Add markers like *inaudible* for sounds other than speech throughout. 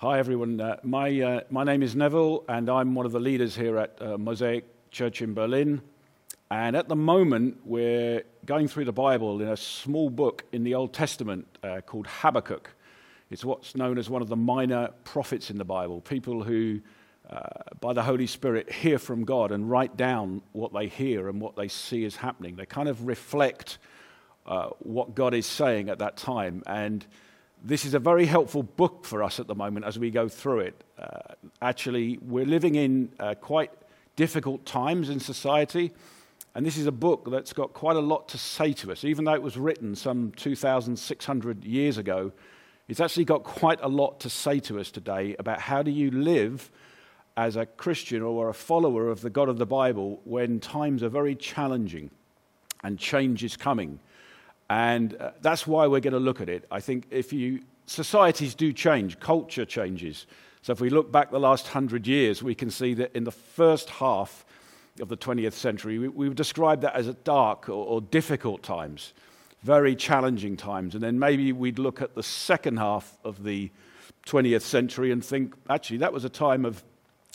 Hi, everyone. Uh, my, uh, my name is Neville, and I'm one of the leaders here at uh, Mosaic Church in Berlin. And at the moment, we're going through the Bible in a small book in the Old Testament uh, called Habakkuk. It's what's known as one of the minor prophets in the Bible, people who, uh, by the Holy Spirit, hear from God and write down what they hear and what they see is happening. They kind of reflect uh, what God is saying at that time. And this is a very helpful book for us at the moment as we go through it. Uh, actually, we're living in uh, quite difficult times in society, and this is a book that's got quite a lot to say to us. Even though it was written some 2,600 years ago, it's actually got quite a lot to say to us today about how do you live as a Christian or a follower of the God of the Bible when times are very challenging and change is coming. And uh, that's why we're going to look at it. I think if you, societies do change, culture changes. So if we look back the last hundred years, we can see that in the first half of the 20th century, we, we describe that as dark or, or difficult times, very challenging times. And then maybe we'd look at the second half of the 20th century and think, actually, that was a time of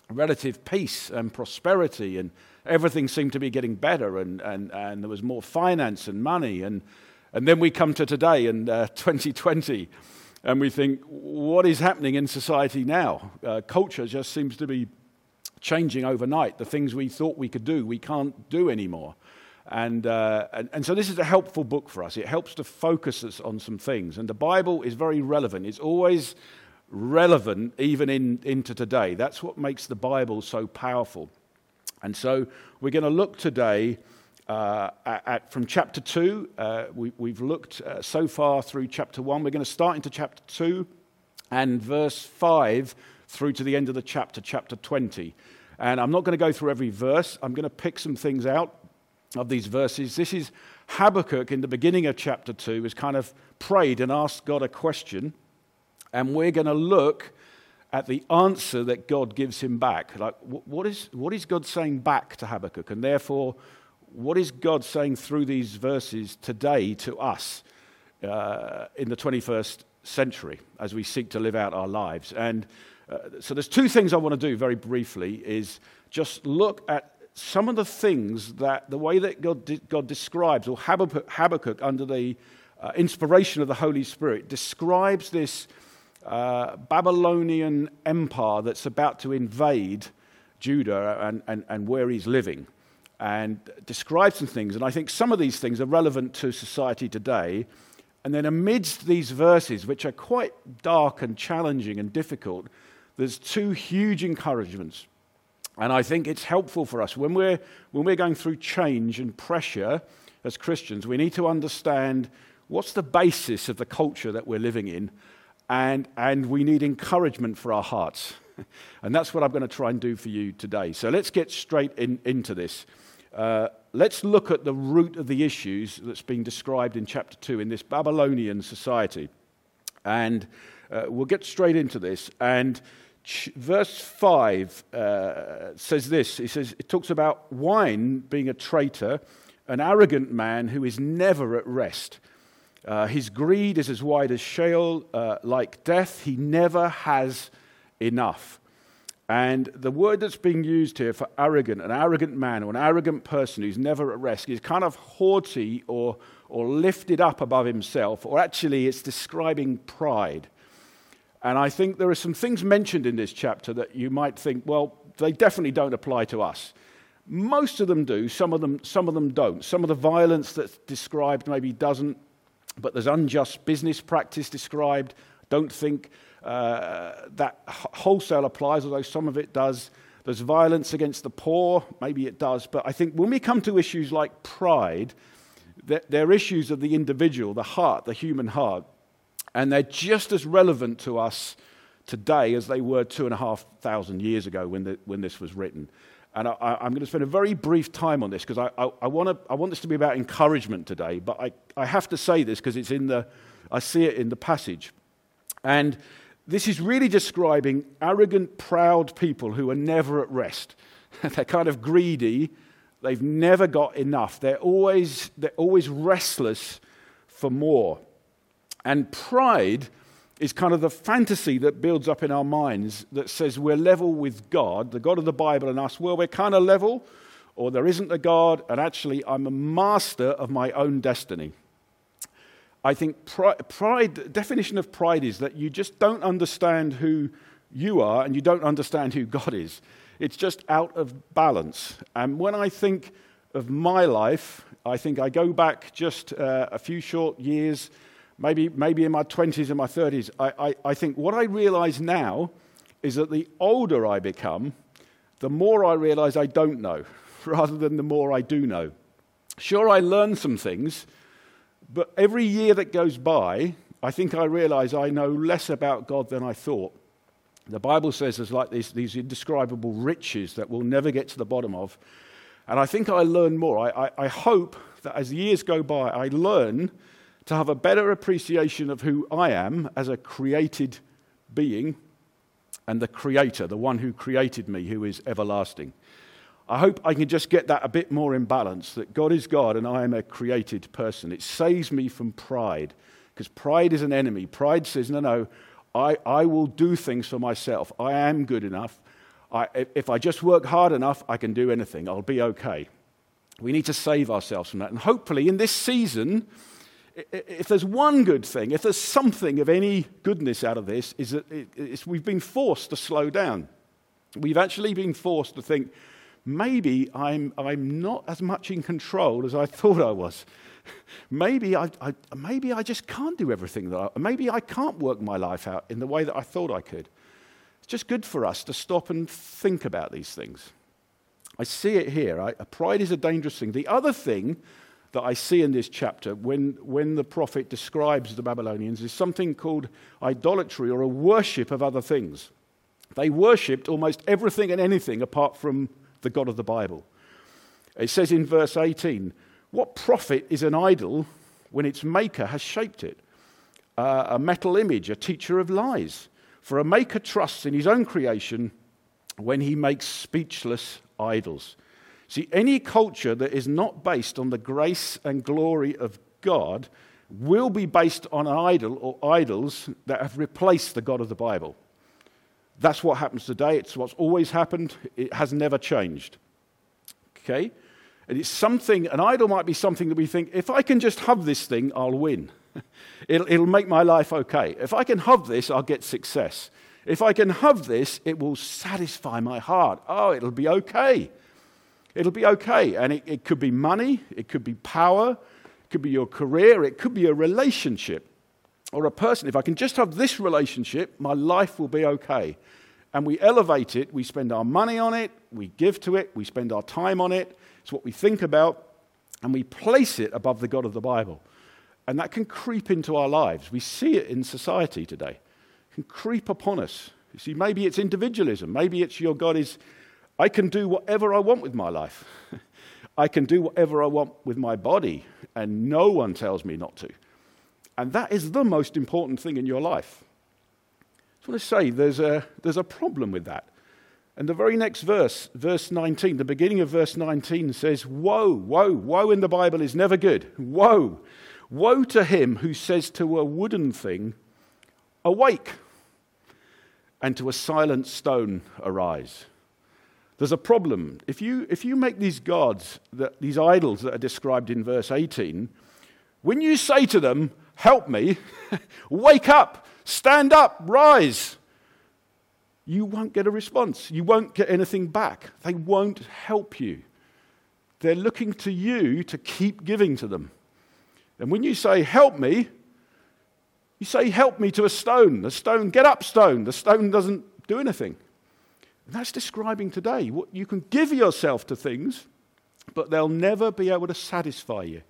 relative peace and prosperity, and everything seemed to be getting better, and, and, and there was more finance and money. And, and then we come to today in uh, *laughs* 2020 and we think, what is happening in society now? Uh, culture just seems to be changing overnight. The things we thought we could do, we can't do anymore. And, uh, and, and, so this is a helpful book for us. It helps to focus us on some things. And the Bible is very relevant. It's always relevant, even in, into today. That's what makes the Bible so powerful. And so we're going to look today uh, at, from chapter 2. Uh, we, have looked uh, so far through chapter 1. We're going to start into chapter 2 and verse 5 through to the end of the chapter, chapter 20. And I'm not going to go through every verse, I'm going to pick some things out of these verses. This is Habakkuk in the beginning of chapter 2 has kind of prayed and asked God a question. And we're going to look at the answer that God gives him back. Like, what is, what is God saying back to Habakkuk? And therefore, what is God saying through these verses today to us uh, in the 21st century as we seek to live out our lives? And uh, so there's two things I want to do very briefly is just look at some of the things that the way that God, de- God describes, or Habakkuk, Habakkuk under the uh, inspiration of the Holy Spirit, describes this uh, Babylonian empire that's about to invade Judah and, and, and where he's living and describe some things. And I think some of these things are relevant to society today. And then, amidst these verses, which are quite dark and challenging and difficult, there's two huge encouragements. And I think it's helpful for us when we're, when we're going through change and pressure as Christians, we need to understand what's the basis of the culture that we're living in, and, and we need encouragement for our hearts. *laughs* and that's what I'm going to try and do for you today. So let's get straight in, into this. Uh, let's look at the root of the issues that's being described in chapter 2 in this Babylonian society. And uh, we'll get straight into this. And ch- verse 5 uh, says this it, says, it talks about wine being a traitor, an arrogant man who is never at rest. Uh, his greed is as wide as Sheol, uh, like death. He never has enough. And the word that's being used here for arrogant, an arrogant man or an arrogant person who's never at rest, is kind of haughty or, or lifted up above himself, or actually it's describing pride. And I think there are some things mentioned in this chapter that you might think, well, they definitely don't apply to us. Most of them do, some of them, some of them don't. Some of the violence that's described maybe doesn't, but there's unjust business practice described. Don't think uh, that wholesale applies, although some of it does. There's violence against the poor, maybe it does. But I think when we come to issues like pride, they're issues of the individual, the heart, the human heart. And they're just as relevant to us today as they were two and a half thousand years ago when, the, when this was written. And I, am going to spend a very brief time on this because I, I, I, wanna, I want this to be about encouragement today. But I, I have to say this because it's in the, I see it in the passage. And this is really describing arrogant, proud people who are never at rest. *laughs* they're kind of greedy. They've never got enough. They're always, they're always restless for more. And pride is kind of the fantasy that builds up in our minds that says we're level with God, the God of the Bible, and us. Well, we're kind of level, or there isn't a God, and actually I'm a master of my own destiny. I think pride, pride, definition of pride is that you just don't understand who you are and you don't understand who God is. It's just out of balance. And when I think of my life, I think I go back just uh, a few short years, maybe, maybe in my 20s and my 30s. I, I, I think what I realize now is that the older I become, the more I realize I don't know, *laughs* rather than the more I do know. Sure, I learn some things, but every year that goes by, I think I realize I know less about God than I thought. The Bible says there's like these, these indescribable riches that we'll never get to the bottom of. And I think I learn more. I, I, I hope that as years go by, I learn to have a better appreciation of who I am as a created being and the Creator, the one who created me, who is everlasting. I hope I can just get that a bit more in balance that God is God and I am a created person. It saves me from pride because pride is an enemy. Pride says, no, no, I, I will do things for myself. I am good enough. I, if I just work hard enough, I can do anything. I'll be okay. We need to save ourselves from that. And hopefully, in this season, if there's one good thing, if there's something of any goodness out of this, is that we've been forced to slow down. We've actually been forced to think, maybe I'm, I'm not as much in control as I thought I was. *laughs* maybe, I, I, maybe I just can't do everything that I, maybe I can't work my life out in the way that I thought I could. It's just good for us to stop and think about these things. I see it here. I, pride is a dangerous thing. The other thing that I see in this chapter when, when the prophet describes the Babylonians is something called idolatry or a worship of other things. They worshipped almost everything and anything apart from the God of the Bible. It says in verse 18, What profit is an idol when its maker has shaped it? Uh, a metal image, a teacher of lies. For a maker trusts in his own creation when he makes speechless idols. See, any culture that is not based on the grace and glory of God will be based on an idol or idols that have replaced the God of the Bible. That's what happens today. It's what's always happened. It has never changed. Okay? And it's something, an idol might be something that we think, if I can just have this thing, I'll win. *laughs* it'll, it'll make my life okay. If I can have this, I'll get success. If I can have this, it will satisfy my heart. Oh, it'll be okay. It'll be okay. And it, it could be money, it could be power, it could be your career, it could be a relationship or a person, if I can just have this relationship, my life will be okay. And we elevate it, we spend our money on it, we give to it, we spend our time on it, it's what we think about, and we place it above the God of the Bible. And that can creep into our lives. We see it in society today. It can creep upon us. You see, maybe it's individualism. Maybe it's your God is, I can do whatever I want with my life. *laughs* I can do whatever I want with my body, and no one tells me not to. And that is the most important thing in your life. I want to say there's a, there's a problem with that. And the very next verse, verse 19, the beginning of verse 19 says, Woe, woe, woe in the Bible is never good. Woe, woe to him who says to a wooden thing, Awake, and to a silent stone, arise. There's a problem. If you, if you make these gods, that, these idols that are described in verse 18, when you say to them, Help me. *laughs* Wake up. Stand up. Rise. You won't get a response. You won't get anything back. They won't help you. They're looking to you to keep giving to them. And when you say, Help me, you say, Help me to a stone. The stone, get up, stone. The stone doesn't do anything. And that's describing today. What you can give yourself to things, but they'll never be able to satisfy you.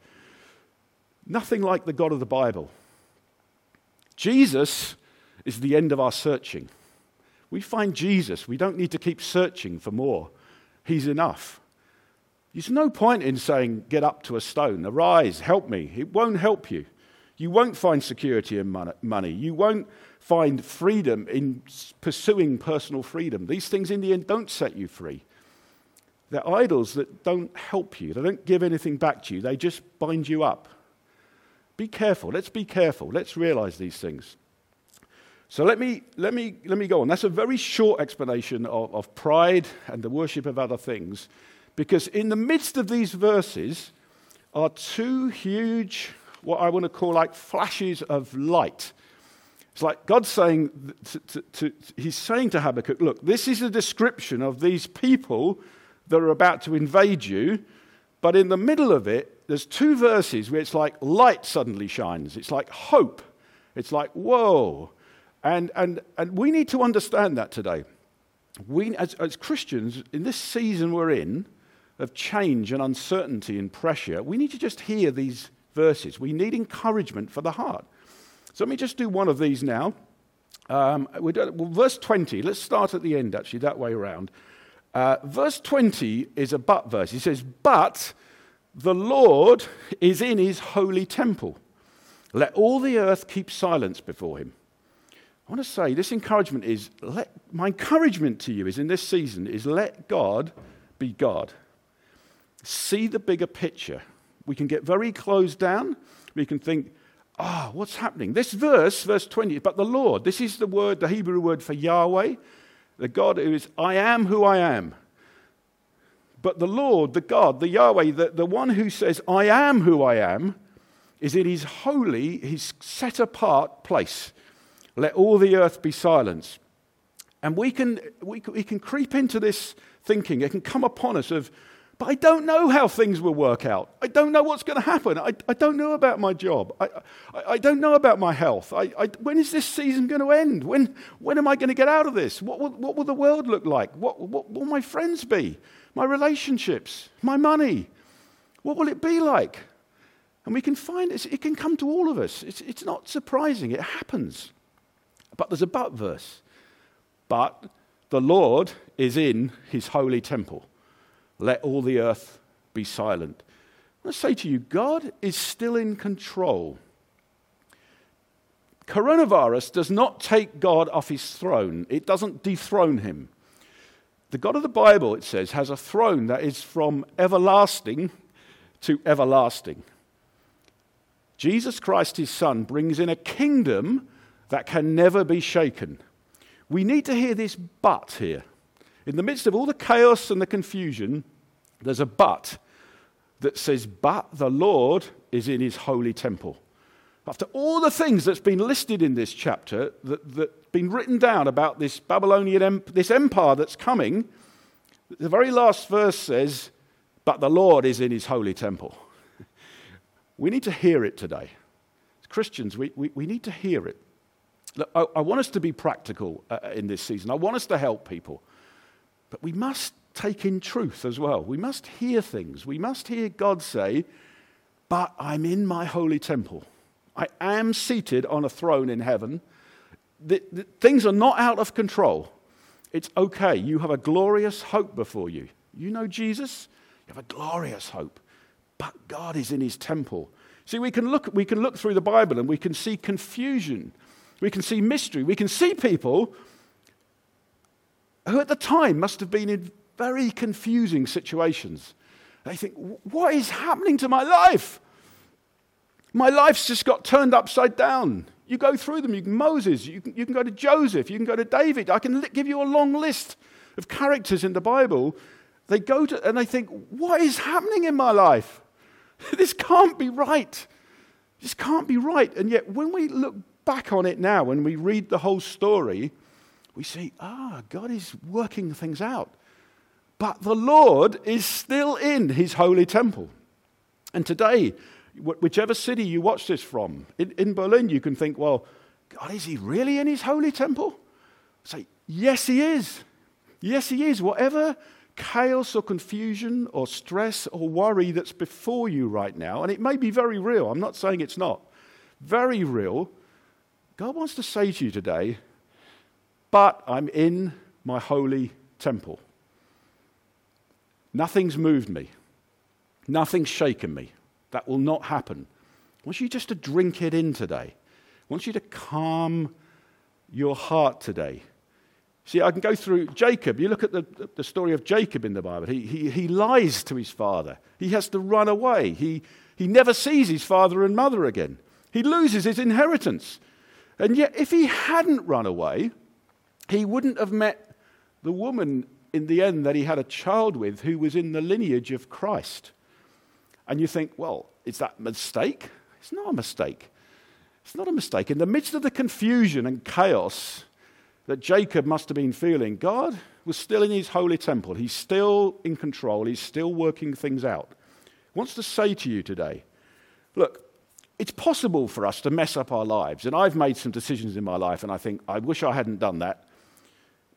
Nothing like the God of the Bible. Jesus is the end of our searching. We find Jesus. We don't need to keep searching for more. He's enough. There's no point in saying, Get up to a stone, arise, help me. It won't help you. You won't find security in money. You won't find freedom in pursuing personal freedom. These things, in the end, don't set you free. They're idols that don't help you, they don't give anything back to you, they just bind you up. Be careful. Let's be careful. Let's realize these things. So let me, let me, let me go on. That's a very short explanation of, of pride and the worship of other things, because in the midst of these verses are two huge, what I want to call like flashes of light. It's like God saying, to, to, to, He's saying to Habakkuk, look, this is a description of these people that are about to invade you, but in the middle of it, there's two verses where it's like light suddenly shines. It's like hope. It's like, whoa. And, and, and we need to understand that today. We, as, as Christians, in this season we're in of change and uncertainty and pressure, we need to just hear these verses. We need encouragement for the heart. So let me just do one of these now. Um, well, verse 20, let's start at the end actually, that way around. Uh, verse 20 is a but verse. He says, But the Lord is in his holy temple. Let all the earth keep silence before him. I want to say this encouragement is let, my encouragement to you is in this season is let God be God. See the bigger picture. We can get very closed down. We can think, ah, oh, what's happening? This verse, verse 20, but the Lord, this is the word, the Hebrew word for Yahweh, the God who is, I am who I am. But the Lord, the God, the Yahweh, the, the one who says, I am who I am, is in his holy, his set apart place. Let all the earth be silence. And we can, we, we can creep into this thinking. It can come upon us of, but I don't know how things will work out. I don't know what's going to happen. I, I don't know about my job. I, I, I don't know about my health. I, I, when is this season going to end? When, when am I going to get out of this? What will, what will the world look like? What, what will my friends be? My relationships? My money? What will it be like? And we can find it, it can come to all of us. It's, it's not surprising, it happens. But there's a but verse. But the Lord is in his holy temple. Let all the earth be silent. I say to you, God is still in control. Coronavirus does not take God off his throne, it doesn't dethrone him. The God of the Bible, it says, has a throne that is from everlasting to everlasting. Jesus Christ, his son, brings in a kingdom that can never be shaken. We need to hear this but here. In the midst of all the chaos and the confusion, there's a but that says, But the Lord is in his holy temple. After all the things that's been listed in this chapter, that, that's been written down about this Babylonian, this empire that's coming, the very last verse says, But the Lord is in his holy temple. *laughs* we need to hear it today. As Christians, we, we, we need to hear it. Look, I, I, want us to be practical uh, in this season. I want us to help people. But we must take in truth as well. We must hear things. We must hear God say, But I'm in my holy temple. I am seated on a throne in heaven. The, the, things are not out of control. It's okay. You have a glorious hope before you. You know Jesus? You have a glorious hope. But God is in his temple. See, we can look, we can look through the Bible and we can see confusion we can see mystery. We can see people who at the time must have been in very confusing situations. They think, what is happening to my life? My life's just got turned upside down. You go through them. You can Moses, you can, you can go to Joseph, you can go to David. I can give you a long list of characters in the Bible. They go to and they think, what is happening in my life? *laughs* this can't be right. This can't be right. And yet, when we look back on it now, when we read the whole story, we see, ah, God is working things out. But the Lord is still in his holy temple. And today, whichever city you watch this from, in, in Berlin, you can think, well, God, is he really in his holy temple? Say, yes, he is. Yes, he is. Whatever chaos or confusion or stress or worry that's before you right now, and it may be very real, I'm not saying it's not, very real, God wants to say to you today, but I'm in my holy temple. Nothing's moved me. Nothing's shaken me. That will not happen. I want you just to drink it in today. I want you to calm your heart today. See, I can go through Jacob. You look at the, the story of Jacob in the Bible. He, he, he lies to his father, he has to run away. He, he never sees his father and mother again. He loses his inheritance. And yet, if he hadn't run away, he wouldn't have met the woman in the end that he had a child with who was in the lineage of Christ. And you think, well, is that mistake? It's not a mistake. It's not a mistake. In the midst of the confusion and chaos that Jacob must have been feeling, God was still in his holy temple. He's still in control. He's still working things out. He wants to say to you today look, it's possible for us to mess up our lives. And I've made some decisions in my life, and I think, I wish I hadn't done that.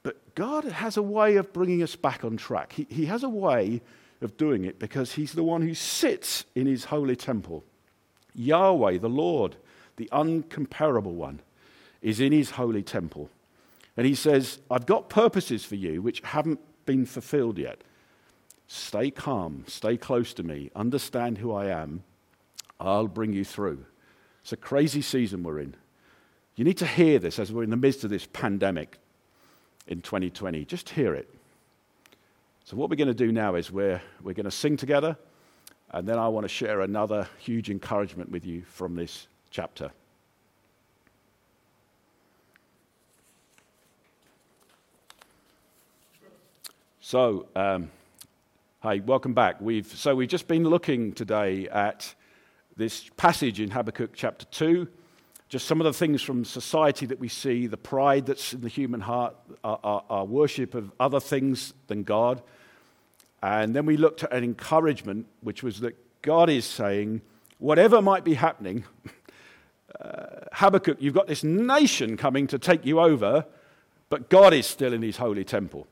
But God has a way of bringing us back on track. He, he has a way of doing it because He's the one who sits in His holy temple. Yahweh, the Lord, the uncomparable one, is in His holy temple. And He says, I've got purposes for you which haven't been fulfilled yet. Stay calm, stay close to me, understand who I am, I'll bring you through. It's a crazy season we're in. You need to hear this as we're in the midst of this pandemic in 2020. Just hear it. So, what we're going to do now is we're, we're going to sing together, and then I want to share another huge encouragement with you from this chapter. So, um, hi, welcome back. We've, so, we've just been looking today at this passage in Habakkuk chapter 2, just some of the things from society that we see, the pride that's in the human heart, our, our, worship of other things than God. And then we looked at an encouragement, which was that God is saying, whatever might be happening, *laughs* uh, Habakkuk, you've got this nation coming to take you over, but God is still in his holy temple.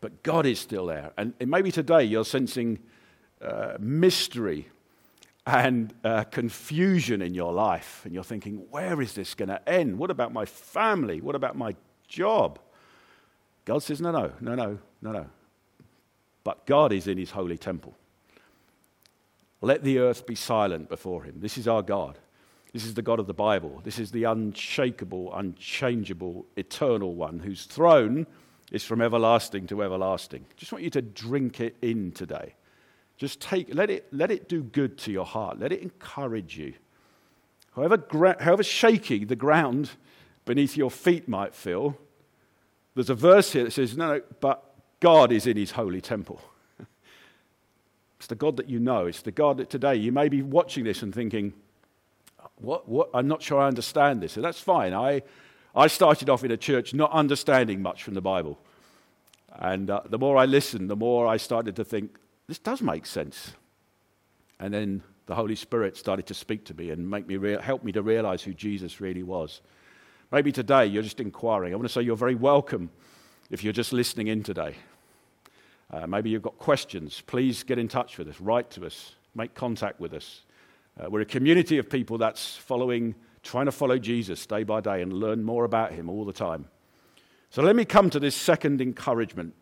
But God is still there. And maybe today you're sensing uh, mystery and uh, confusion in your life, and you're thinking, where is this going to end? What about my family? What about my job? God says, no, no, no, no, no, no. But God is in his holy temple. Let the earth be silent before him. This is our God. This is the God of the Bible. This is the unshakable, unchangeable, eternal one whose throne is from everlasting to everlasting. Just want you to drink it in today. Just take, let it, let it do good to your heart. Let it encourage you. However, gra- however shaky the ground beneath your feet might feel, there's a verse here that says, no, no, but God is in his holy temple. *laughs* it's the God that you know. It's the God that today you may be watching this and thinking, what, what? I'm not sure I understand this. And that's fine. I, I started off in a church not understanding much from the Bible. And uh, the more I listened, the more I started to think, this does make sense. And then the Holy Spirit started to speak to me and make me rea- help me to realize who Jesus really was. Maybe today you're just inquiring. I want to say you're very welcome if you're just listening in today. Uh, maybe you've got questions. Please get in touch with us, write to us, make contact with us. Uh, we're a community of people that's following, trying to follow Jesus day by day and learn more about him all the time. So let me come to this second encouragement,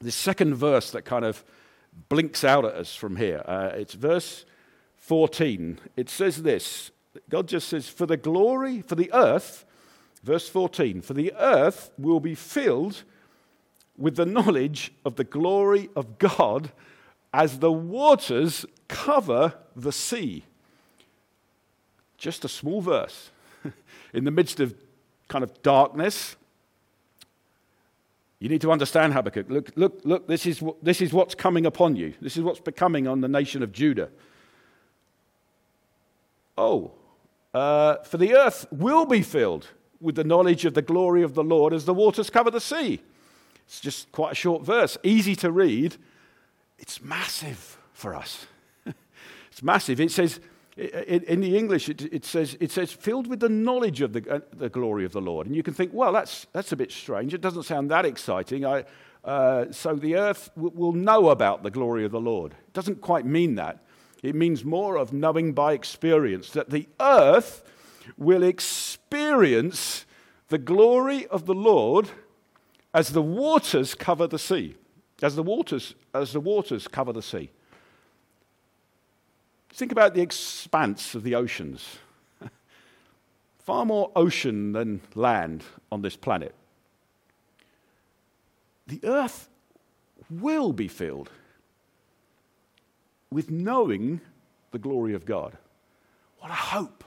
this second verse that kind of blinks out at us from here. Uh, it's verse 14. It says this God just says, For the glory, for the earth, verse 14, for the earth will be filled with the knowledge of the glory of God as the waters cover the sea. Just a small verse. *laughs* In the midst of kind of darkness, you need to understand Habakkuk. Look, look, look, this is, what, this is what's coming upon you. This is what's becoming on the nation of Judah. Oh, uh, for the earth will be filled with the knowledge of the glory of the Lord as the waters cover the sea. It's just quite a short verse, easy to read. It's massive for us. *laughs* it's massive. It says, in the English, it, says, it says, filled with the knowledge of the, uh, the glory of the Lord. And you can think, well, that's, that's a bit strange. It doesn't sound that exciting. I, uh, so the earth w- will know about the glory of the Lord. It doesn't quite mean that. It means more of knowing by experience, that the earth will experience the glory of the Lord as the waters cover the sea. As the waters, as the waters cover the sea. Think about the expanse of the oceans. *laughs* Far more ocean than land on this planet. The earth will be filled with knowing the glory of God. What a hope.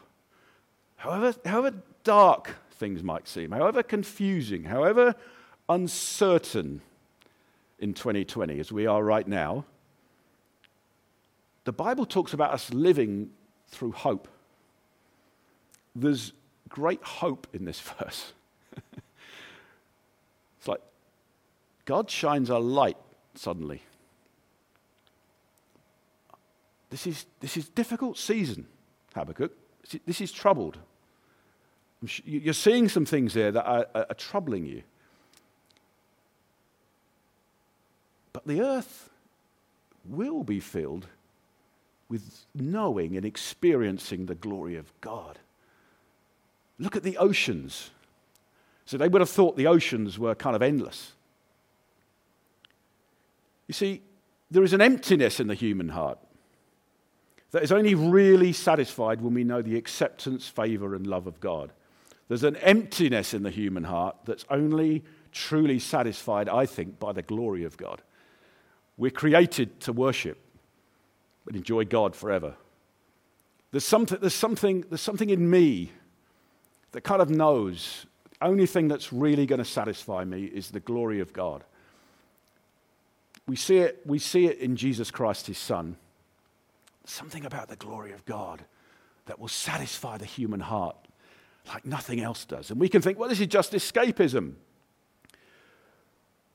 However, however dark things might seem, however confusing, however uncertain in 2020 as we are right now, the Bible talks about us living through hope. There's great hope in this *laughs* verse. it's like God shines a light suddenly. This is, this is difficult season, Habakkuk. This is troubled. You're seeing some things there that are, are, are troubling you. But the earth will be filled with knowing and experiencing the glory of God. Look at the oceans. So they would have thought the oceans were kind of endless. You see, there is an emptiness in the human heart that is only really satisfied when we know the acceptance, favor, and love of God. There's an emptiness in the human heart that's only truly satisfied, I think, by the glory of God. We're created to worship and enjoy God forever. There's something, there's something, there's something in me that kind of knows the only thing that's really going to satisfy me is the glory of God. We see it, we see it in Jesus Christ, his Son something about the glory of God that will satisfy the human heart like nothing else does. And we can think, well, this is just escapism.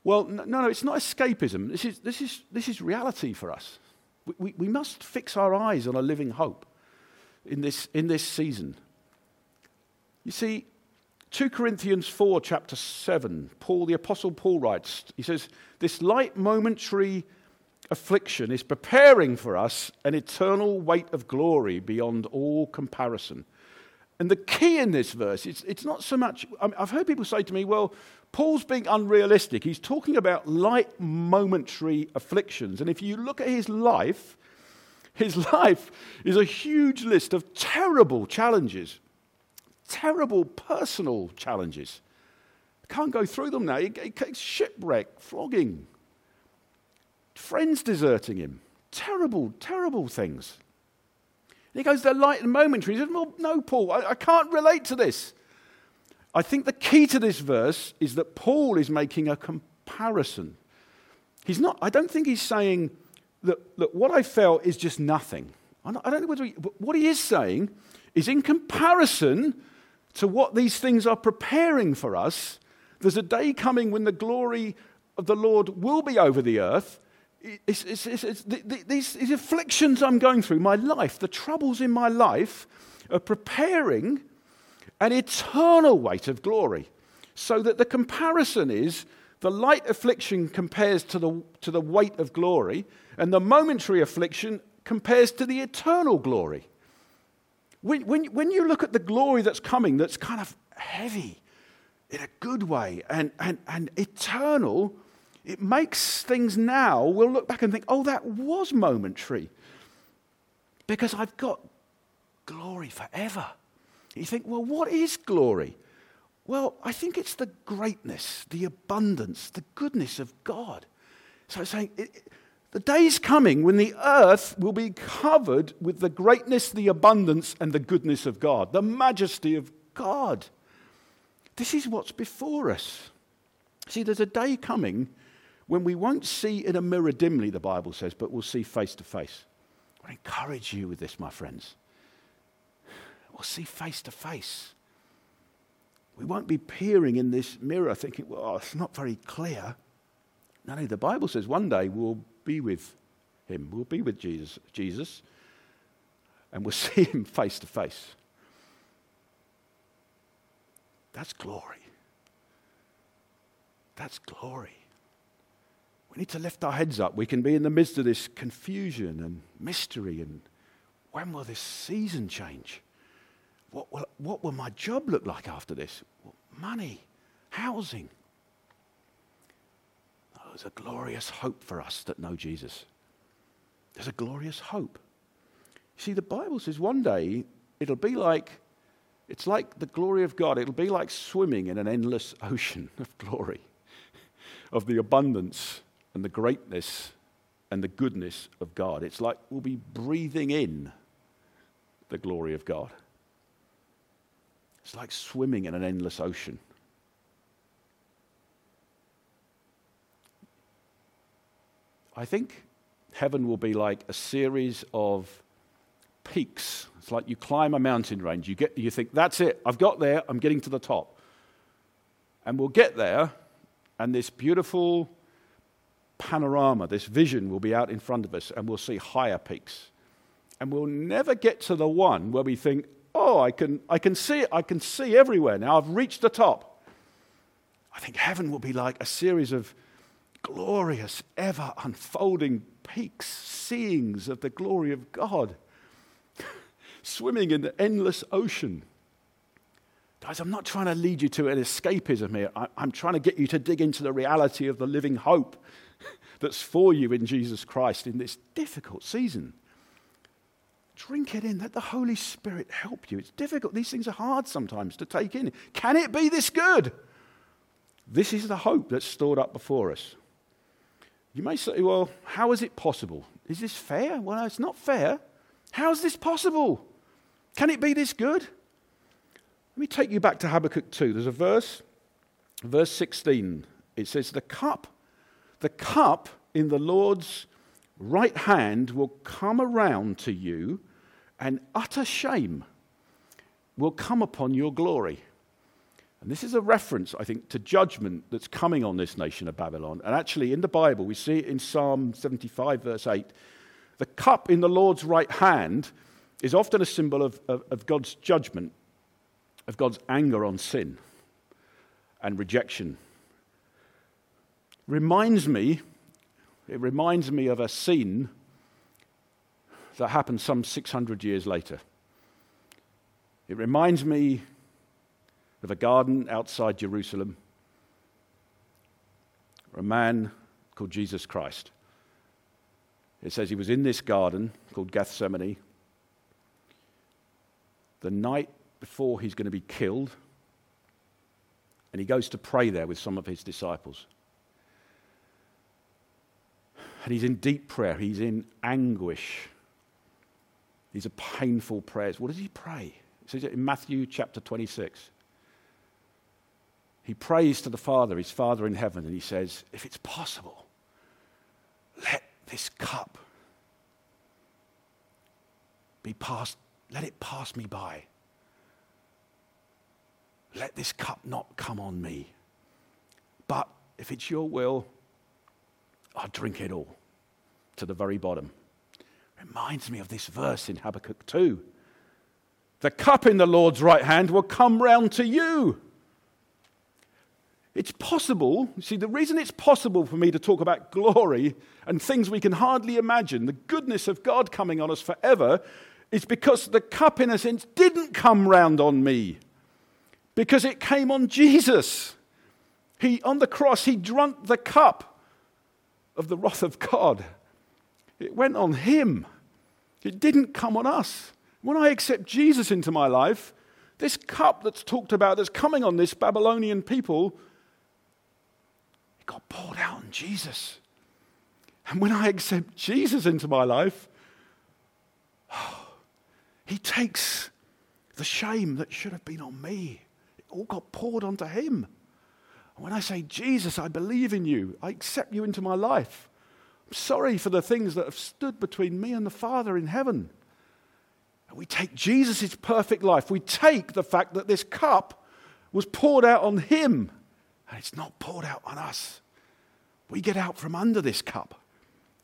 Well, no, no, it's not escapism. This is, this is, this is reality for us. We, we, we must fix our eyes on a living hope in this, in this season. You see, 2 Corinthians 4, chapter 7, Paul, the Apostle Paul writes, he says, This light momentary affliction is preparing for us an eternal weight of glory beyond all comparison. And the key in this verse, it's, it's not so much, I have heard people say to me, well, Paul's being unrealistic. He's talking about light momentary afflictions. And if you look at his life, his *laughs* life is a huge list of terrible challenges, terrible personal challenges. I can't go through them now. Shipwreck, flogging, friends deserting him. Terrible, terrible things. And he goes, they're light and momentary. He says, well, no, Paul, I, I can't relate to this. I think the key to this verse is that Paul is making a comparison. He's not, I don't think he's saying that, that what I felt is just nothing. I don't, know whether he, what he is saying is in comparison to what these things are preparing for us, there's a day coming when the glory of the Lord will be over the earth, it's, it's, it's, the, the, these, these afflictions I'm going through, my life, the troubles in my life, are preparing an eternal weight of glory. So that the comparison is the light affliction compares to the, to the weight of glory, and the momentary affliction compares to the eternal glory. When, when, when you look at the glory that's coming, that's kind of heavy in a good way and, and, and eternal, it makes things now, we'll look back and think, oh, that was momentary. Because I've got glory forever. You think, well, what is glory? Well, I think it's the greatness, the abundance, the goodness of God. So it's saying, it, the day is coming when the earth will be covered with the greatness, the abundance, and the goodness of God, the majesty of God. This is what's before us. See, there's a day coming when we won't see in a mirror dimly, the Bible says, but we'll see face to face. I encourage you with this, my friends. We'll see face to face. We won't be peering in this mirror thinking, well, it's not very clear. No, no, the Bible says one day we'll be with him. We'll be with Jesus, Jesus and we'll *laughs* see him face to face. That's glory. That's glory. We need to lift our heads up. We can be in the midst of this confusion and mystery. And when will this season change? What will, what will my job look like after this? money, housing. Oh, there's a glorious hope for us that know Jesus. There's a glorious hope. See, the Bible says one day it'll be like, it's like the glory of God. It'll be like swimming in an endless *laughs* ocean of glory, of the abundance and the greatness and the goodness of God. It's like we'll be breathing in the glory of God. It's like swimming in an endless ocean. I think heaven will be like a series of peaks. It's like you climb a mountain range. You, get, you think, that's it, I've got there, I'm getting to the top. And we'll get there, and this beautiful panorama, this vision will be out in front of us, and we'll see higher peaks. And we'll never get to the one where we think, oh, I can, I can see it, I can see everywhere now, I've reached the top. I think heaven will be like a series of glorious, ever unfolding peaks, seeings of the glory of God, *laughs* swimming in the endless ocean. Guys, I'm not trying to lead you to an escapism here. I'm trying to get you to dig into the reality of the living hope that's for you in Jesus Christ in this difficult season. Drink it in. Let the Holy Spirit help you. It's difficult. These things are hard sometimes to take in. Can it be this good? This is the hope that's stored up before us. You may say, well, how is it possible? Is this fair? Well, it's not fair. How is this possible? Can it be this good? Let me take you back to Habakkuk 2. There's a verse, verse 16. It says, The cup, the cup in the Lord's right hand will come around to you, and utter shame will come upon your glory. And this is a reference, I think, to judgment that's coming on this nation of Babylon. And actually, in the Bible, we see it in Psalm 75, verse 8. The cup in the Lord's right hand is often a symbol of, of, of God's judgment, of God's anger on sin and rejection. Reminds me, it reminds me of a scene that happened some 600 years later. It reminds me of a garden outside Jerusalem, a man called Jesus Christ. It says he was in this garden called Gethsemane the night before he's going to be killed, and he goes to pray there with some of his disciples. And he's in deep prayer, he's in anguish. These are painful prayers. What does he pray? It says in Matthew chapter 26 he prays to the Father, his Father in heaven, and he says, If it's possible, let this cup be passed, let it pass me by. Let this cup not come on me. But if it's your will, I'll drink it all to the very bottom. Reminds me of this verse in Habakkuk 2. The cup in the Lord's right hand will come round to you. It's possible, see, the reason it's possible for me to talk about glory and things we can hardly imagine, the goodness of God coming on us forever, is because the cup, in a sense, didn't come round on me, because it came on Jesus. He, on the cross, he drank the cup of the wrath of God. It went on him, it didn't come on us. When I accept Jesus into my life, this cup that's talked about that's coming on this Babylonian people it got poured out on Jesus. And when I accept Jesus into my life, oh, *sighs* he takes the shame that should have been on me. It all got poured onto him. When I say, Jesus, I believe in you, I accept you into my life. I'm sorry for the things that have stood between me and the Father in heaven. And we take Jesus' perfect life. We take the fact that this cup was poured out on him and it's not poured out on us. We get out from under this cup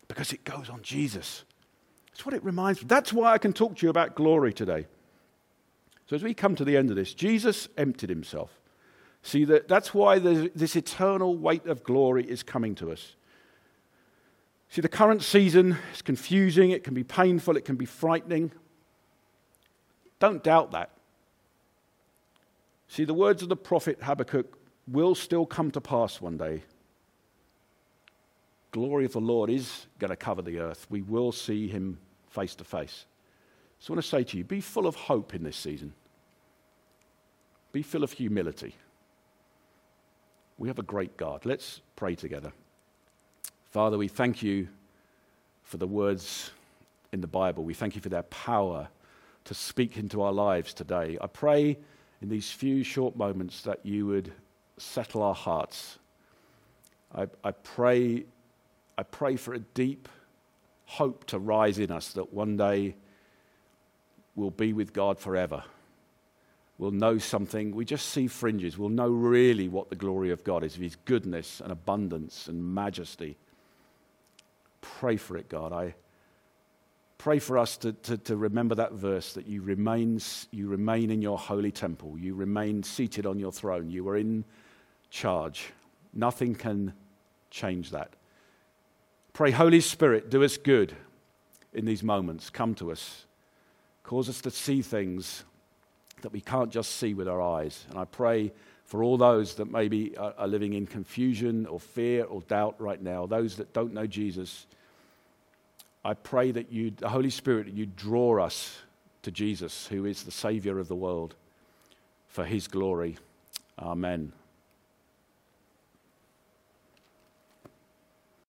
because it goes on Jesus. That's what it reminds me. That's why I can talk to you about glory today. So as we come to the end of this, Jesus emptied himself. See, that, that's why this eternal weight of glory is coming to us. See, the current season is confusing, it can be painful, it can be frightening. Don't doubt that. See, the words of the prophet Habakkuk will still come to pass one day. Glory of the Lord is going to cover the earth. We will see him face to face. So I want to say to you be full of hope in this season, be full of humility. We have a great God. Let's pray together. Father, we thank you for the words in the Bible. We thank you for their power to speak into our lives today. I pray in these few short moments that you would settle our hearts. I, I, pray, I pray for a deep hope to rise in us that one day we'll be with God forever. We'll know something. We just see fringes. We'll know really what the glory of God is, of His goodness and abundance and majesty. Pray for it, God. I pray for us to, to, to remember that verse that you remain, you remain in your holy temple. You remain seated on your throne. You are in charge. Nothing can change that. Pray, Holy Spirit, do us good in these moments. Come to us. Cause us to see things that we can't just see with our eyes. And I pray for all those that maybe are, living in confusion or fear or doubt right now, those that don't know Jesus. I pray that you, the Holy Spirit, that you draw us to Jesus, who is the Savior of the world, for his glory. Amen.